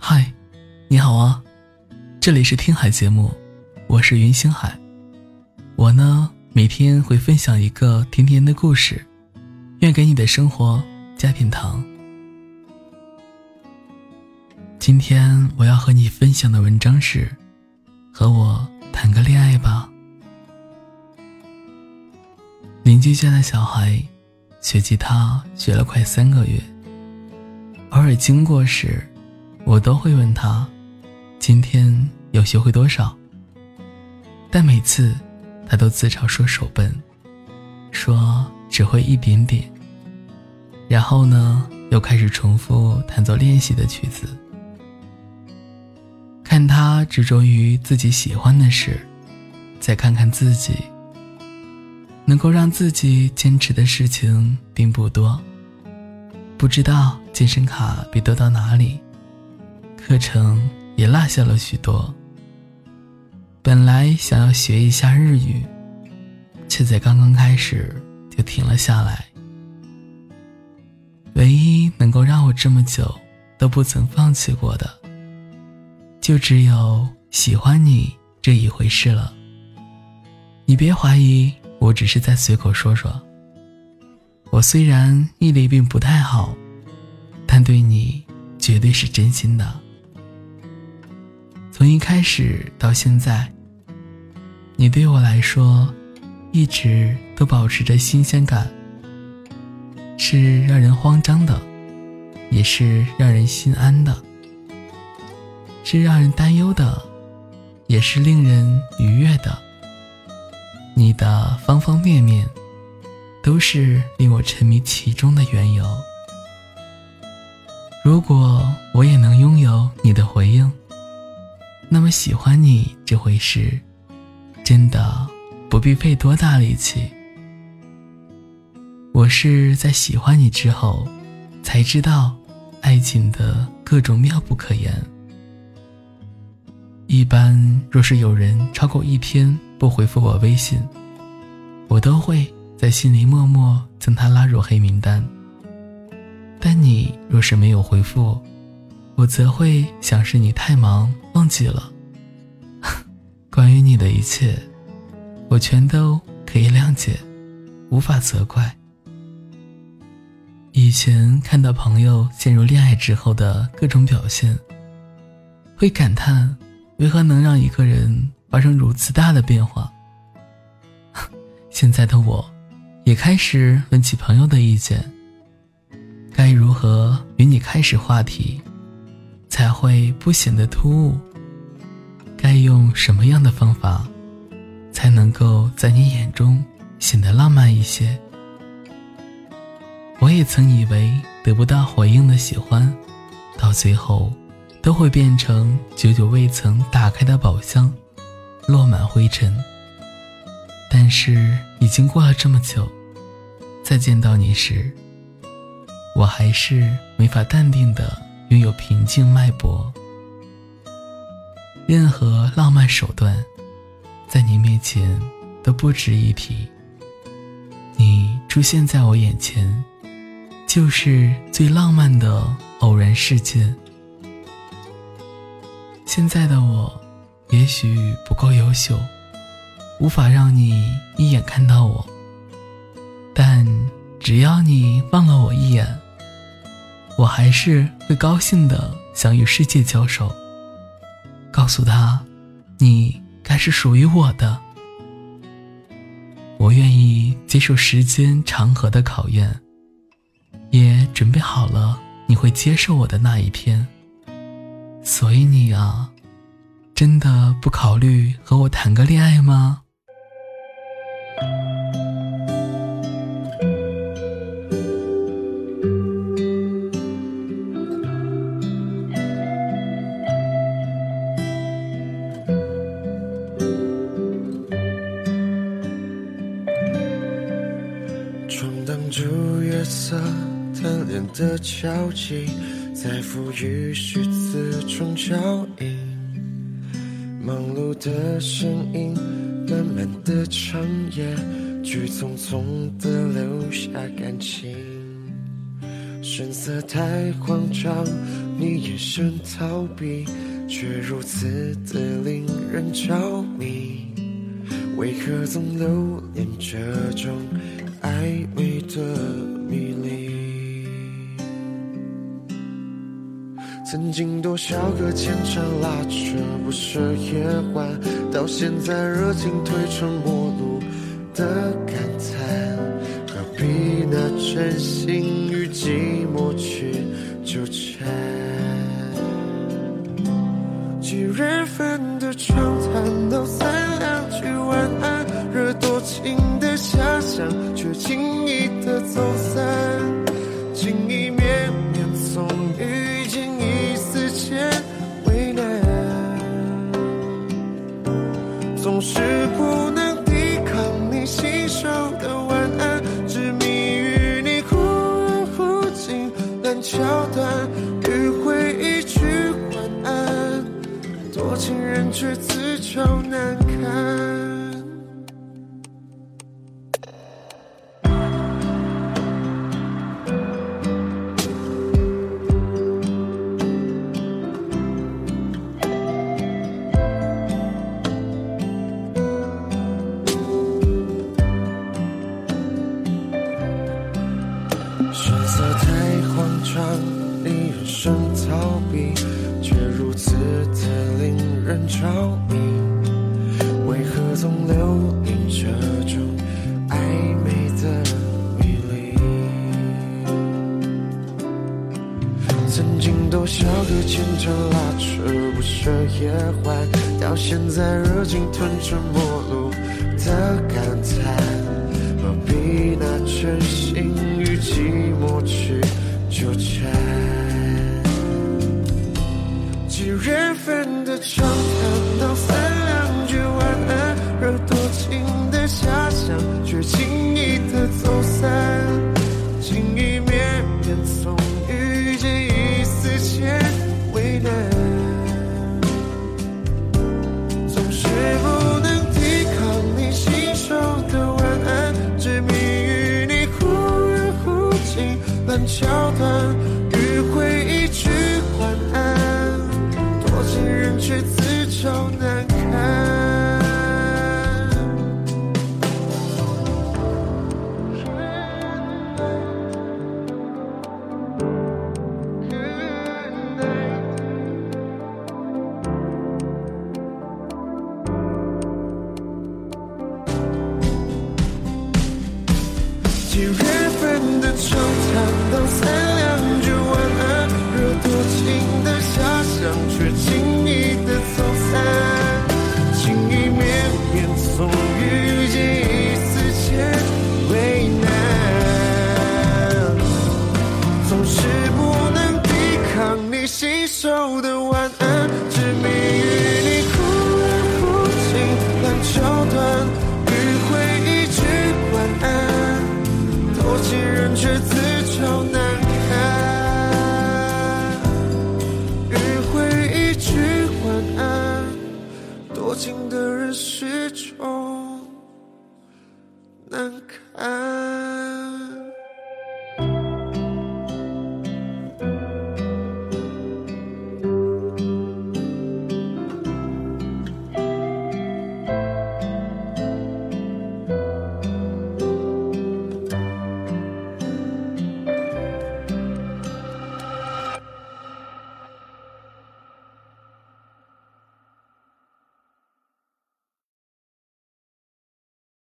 嗨，你好啊，这里是听海节目，我是云星海。我呢，每天会分享一个甜甜的故事，愿给你的生活加点糖。今天我要和你分享的文章是：和我谈个恋爱吧。邻居家的小孩学吉他学了快三个月，偶尔经过时，我都会问他：“今天有学会多少？”但每次他都自嘲说手笨，说只会一点点。然后呢，又开始重复弹奏练习的曲子。看他执着于自己喜欢的事，再看看自己。能够让自己坚持的事情并不多。不知道健身卡被丢到哪里，课程也落下了许多。本来想要学一下日语，却在刚刚开始就停了下来。唯一能够让我这么久都不曾放弃过的，就只有喜欢你这一回事了。你别怀疑。我只是在随口说说。我虽然毅力并不太好，但对你绝对是真心的。从一开始到现在，你对我来说，一直都保持着新鲜感，是让人慌张的，也是让人心安的，是让人担忧的，也是令人愉悦的。你的方方面面，都是令我沉迷其中的缘由。如果我也能拥有你的回应，那么喜欢你这回事，真的不必费多大力气。我是在喜欢你之后，才知道爱情的各种妙不可言。一般若是有人超过一天，不回复我微信，我都会在心里默默将他拉入黑名单。但你若是没有回复，我则会想是你太忙忘记了。关于你的一切，我全都可以谅解，无法责怪。以前看到朋友陷入恋爱之后的各种表现，会感叹为何能让一个人。发生如此大的变化。现在的我，也开始问起朋友的意见。该如何与你开始话题，才会不显得突兀？该用什么样的方法，才能够在你眼中显得浪漫一些？我也曾以为得不到回应的喜欢，到最后都会变成久久未曾打开的宝箱。落满灰尘，但是已经过了这么久，再见到你时，我还是没法淡定的拥有平静脉搏。任何浪漫手段，在你面前都不值一提。你出现在我眼前，就是最浪漫的偶然事件。现在的我。也许不够优秀，无法让你一眼看到我。但只要你望了我一眼，我还是会高兴的，想与世界交手，告诉他，你该是属于我的。我愿意接受时间长河的考验，也准备好了你会接受我的那一天。所以你啊。真的不考虑和我谈个恋爱吗？的交集，在赋予虚词中交映。忙碌的身影，慢慢的长夜，去匆匆的留下感情。神色太慌张，你眼神逃避，却如此的令人着迷。为何总留恋这种暧昧的迷离？曾经多少个牵肠拉扯不舍夜晚，到现在热情褪成陌路的感叹，何必拿真心桥段，迂回一句晚安，多情人却自找难堪。着迷。为何总留恋这种暧昧的迷离？曾经多少个牵肠拉扯不舍夜欢，到现在热情吞成陌路的感叹。何必拿真心与寂寞去纠缠？既然人的长谈，道三两句晚安，惹多情的遐想，却轻易的走散。情意绵绵，从遇见一丝间为难。总是不能抵抗你信手的晚安，执迷于你忽远忽近烂桥段，迂回一句，却自找难的晚安执迷与你忽远忽近烂桥段迂回一句晚安多情人却自找难堪。迂回一句晚安多情的人始终难堪。